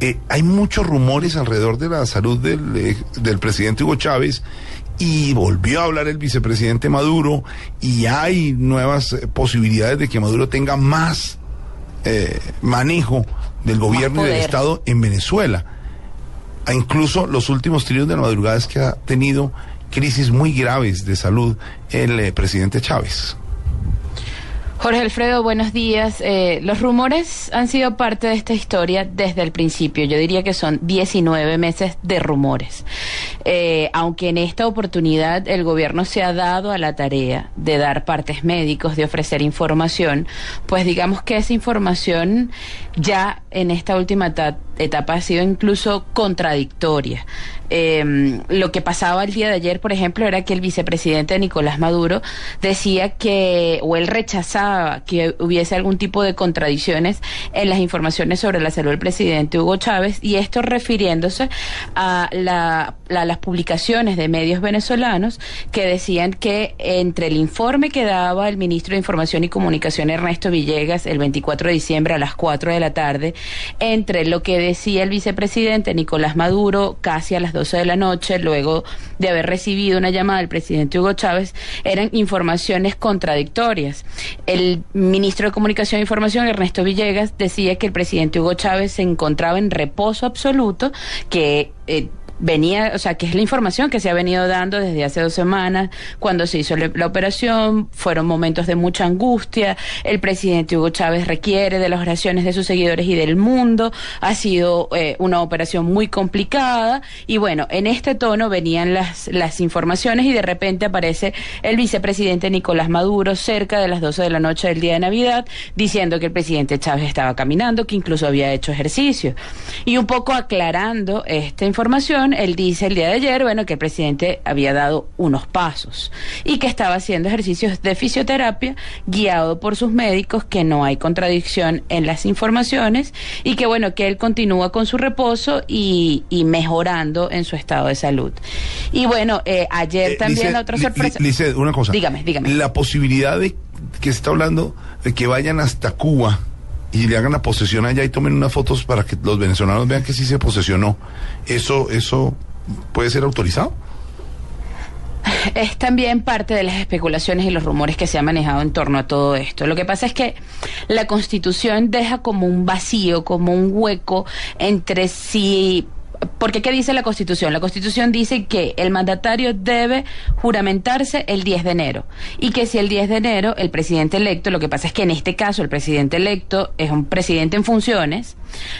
eh, hay muchos rumores alrededor de la salud del, eh, del presidente Hugo Chávez y volvió a hablar el vicepresidente Maduro y hay nuevas eh, posibilidades de que Maduro tenga más eh, manejo del gobierno y del. Estado en Venezuela. A incluso los últimos tríos de la madrugada es que ha tenido crisis muy graves de salud el eh, presidente Chávez. Jorge Alfredo, buenos días. Eh, los rumores han sido parte de esta historia desde el principio. Yo diría que son 19 meses de rumores. Eh, aunque en esta oportunidad el gobierno se ha dado a la tarea de dar partes médicos, de ofrecer información, pues digamos que esa información ya en esta última eta- etapa ha sido incluso contradictoria. Eh, lo que pasaba el día de ayer, por ejemplo, era que el vicepresidente Nicolás Maduro decía que, o él rechazaba que hubiese algún tipo de contradicciones en las informaciones sobre la salud del presidente Hugo Chávez, y esto refiriéndose a la- la- las publicaciones de medios venezolanos que decían que entre el informe que daba el ministro de Información y Comunicación Ernesto Villegas el 24 de diciembre a las 4 de la tarde, entre lo que decía el vicepresidente Nicolás Maduro casi a las 12 de la noche, luego de haber recibido una llamada del presidente Hugo Chávez, eran informaciones contradictorias. El ministro de Comunicación e Información, Ernesto Villegas, decía que el presidente Hugo Chávez se encontraba en reposo absoluto, que... eh, venía, o sea, que es la información que se ha venido dando desde hace dos semanas, cuando se hizo la operación, fueron momentos de mucha angustia, el presidente Hugo Chávez requiere de las oraciones de sus seguidores y del mundo, ha sido eh, una operación muy complicada, y bueno, en este tono venían las, las informaciones y de repente aparece el vicepresidente Nicolás Maduro cerca de las 12 de la noche del día de Navidad, diciendo que el presidente Chávez estaba caminando, que incluso había hecho ejercicio. Y un poco aclarando esta información, él dice el día de ayer, bueno, que el presidente había dado unos pasos y que estaba haciendo ejercicios de fisioterapia guiado por sus médicos, que no hay contradicción en las informaciones y que bueno, que él continúa con su reposo y, y mejorando en su estado de salud. Y bueno, eh, ayer Eh, también otra sorpresa. Li- Lisset, una cosa. Dígame, dígame. La posibilidad de que se está hablando de que vayan hasta Cuba y le hagan la posesión allá y tomen unas fotos para que los venezolanos vean que sí se posesionó. Eso, eso puede ser autorizado. es también parte de las especulaciones y los rumores que se han manejado en torno a todo esto. Lo que pasa es que la Constitución deja como un vacío, como un hueco entre si porque ¿qué dice la Constitución? La Constitución dice que el mandatario debe juramentarse el 10 de enero y que si el 10 de enero el presidente electo, lo que pasa es que en este caso el presidente electo es un presidente en funciones,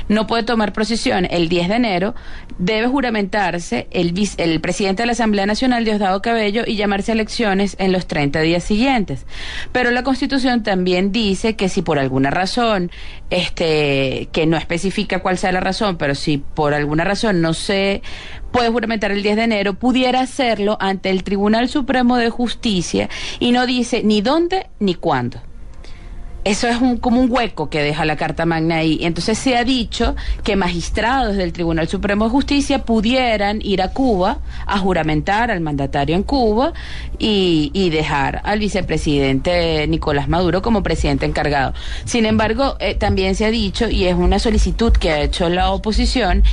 no puede tomar posesión el 10 de enero, debe juramentarse el, el presidente de la Asamblea Nacional, Diosdado Cabello, y llamarse a elecciones en los 30 días siguientes. Pero la Constitución también dice que si por alguna razón, este, que no especifica cuál sea la razón, pero si por alguna razón no se puede juramentar el 10 de enero, pudiera hacerlo ante el Tribunal Supremo de Justicia y no dice ni dónde ni cuándo. Eso es un, como un hueco que deja la Carta Magna ahí. Entonces se ha dicho que magistrados del Tribunal Supremo de Justicia pudieran ir a Cuba a juramentar al mandatario en Cuba y, y dejar al vicepresidente Nicolás Maduro como presidente encargado. Sin embargo, eh, también se ha dicho, y es una solicitud que ha hecho la oposición,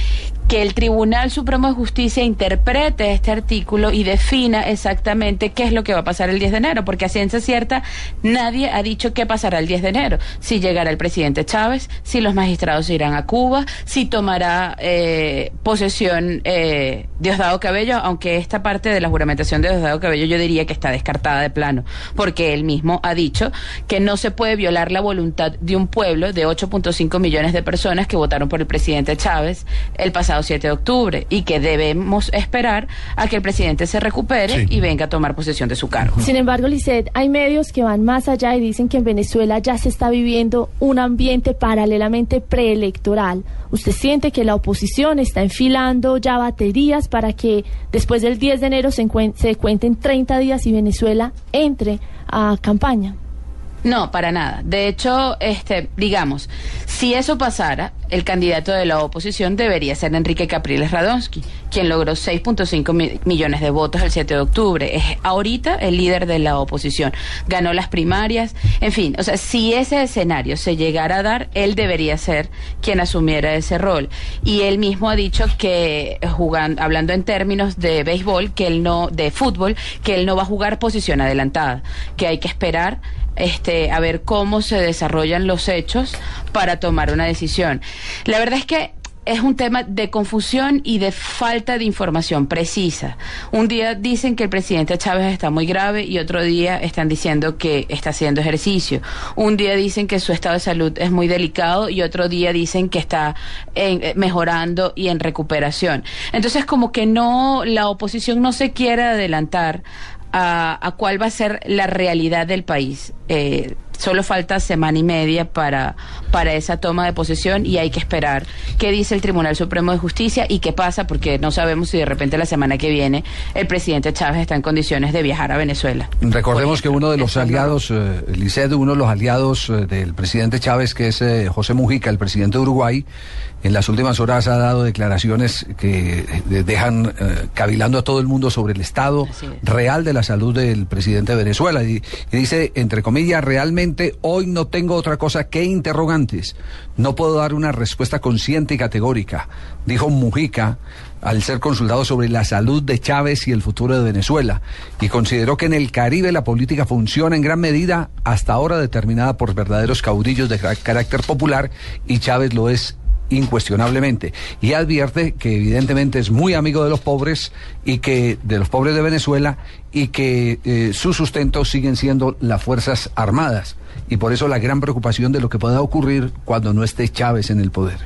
que el Tribunal Supremo de Justicia interprete este artículo y defina exactamente qué es lo que va a pasar el 10 de enero, porque a ciencia cierta nadie ha dicho qué pasará el 10 de enero, si llegará el presidente Chávez, si los magistrados irán a Cuba, si tomará eh, posesión eh, Diosdado Cabello, aunque esta parte de la juramentación de Diosdado Cabello yo diría que está descartada de plano, porque él mismo ha dicho que no se puede violar la voluntad de un pueblo de 8.5 millones de personas que votaron por el presidente Chávez el pasado pasado 7 de octubre y que debemos esperar a que el presidente se recupere Sí. y venga a tomar posesión de su cargo. Sin embargo, Lisset, hay medios que van más allá y dicen que en Venezuela ya se está viviendo un ambiente paralelamente preelectoral. ¿Usted siente que la oposición está enfilando ya baterías para que después del 10 de enero se, se cuenten 30 días y Venezuela entre a campaña? No, para nada. De hecho, este, digamos, si eso pasara, el candidato de la oposición debería ser Enrique Capriles Radonsky, quien logró 6.5 mi- millones de votos el 7 de octubre. Es ahorita el líder de la oposición. Ganó las primarias. En fin, o sea, si ese escenario se llegara a dar, él debería ser quien asumiera ese rol. Y él mismo ha dicho que jugando, hablando en términos de béisbol, que él no, de fútbol, que él no va a jugar posición adelantada, que hay que esperar este, a ver cómo se desarrollan los hechos para tomar una decisión. La verdad es que es un tema de confusión y de falta de información precisa. Un día dicen que el presidente Chávez está muy grave y otro día están diciendo que está haciendo ejercicio. Un día dicen que su estado de salud es muy delicado y otro día dicen que está en- eh, mejorando y en recuperación. Entonces como que no, la oposición no se quiere adelantar a, a cuál va a ser la realidad del país. Eh, solo falta semana y media para, para esa toma de posesión y hay que esperar qué dice el Tribunal Supremo de Justicia y qué pasa, porque no sabemos si de repente la semana que viene el presidente Chávez está en condiciones de viajar a Venezuela. Recordemos que uno de los aliados, eh, Lisset, uno de los aliados eh, del presidente Chávez, que es eh, José Mujica, el presidente de Uruguay, en las últimas horas ha dado declaraciones que eh, dejan eh, cavilando a todo el mundo sobre el estado es. real de la salud del presidente de Venezuela. Y, y dice, entre comillas, realmente hoy no tengo otra cosa que interrogantes. No puedo dar una respuesta consciente y categórica, dijo Mujica al ser consultado sobre la salud de Chávez y el futuro de Venezuela. Y consideró que en el Caribe la política funciona en gran medida hasta ahora determinada por verdaderos caudillos de ca- carácter popular y Chávez lo es incuestionablemente y advierte que evidentemente es muy amigo de los pobres y que de los pobres de Venezuela y que eh, su sustento siguen siendo las fuerzas armadas y por eso la gran preocupación de lo que pueda ocurrir cuando no esté Chávez en el poder.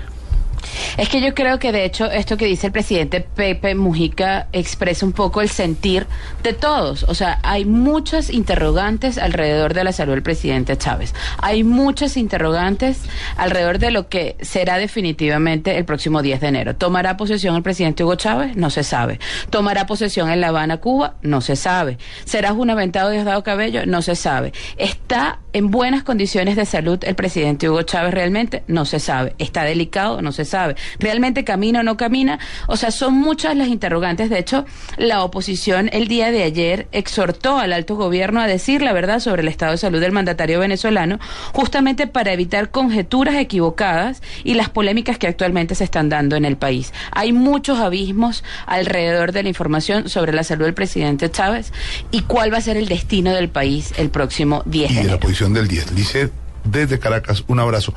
Es que yo creo que de hecho esto que dice el presidente Pepe Mujica expresa un poco el sentir de todos. O sea, hay muchas interrogantes alrededor de la salud del presidente Chávez. Hay muchas interrogantes alrededor de lo que será definitivamente el próximo 10 de enero. ¿Tomará posesión el presidente Hugo Chávez? No se sabe. ¿Tomará posesión en La Habana, Cuba? No se sabe. ¿Será junamentado Diosdado Cabello? No se sabe. ¿Está en buenas condiciones de salud el presidente Hugo Chávez realmente? No se sabe. ¿Está delicado? No se sabe. ¿Realmente camina o no camina? O sea, son muchas las interrogantes. De hecho, la oposición el día de ayer exhortó al alto gobierno a decir la verdad sobre el estado de salud del mandatario venezolano, justamente para evitar conjeturas equivocadas y las polémicas que actualmente se están dando en el país. Hay muchos abismos alrededor de la información sobre la salud del presidente Chávez y cuál va a ser el destino del país el próximo 10 Y de enero. Posición del 10. Lice, desde Caracas, un abrazo.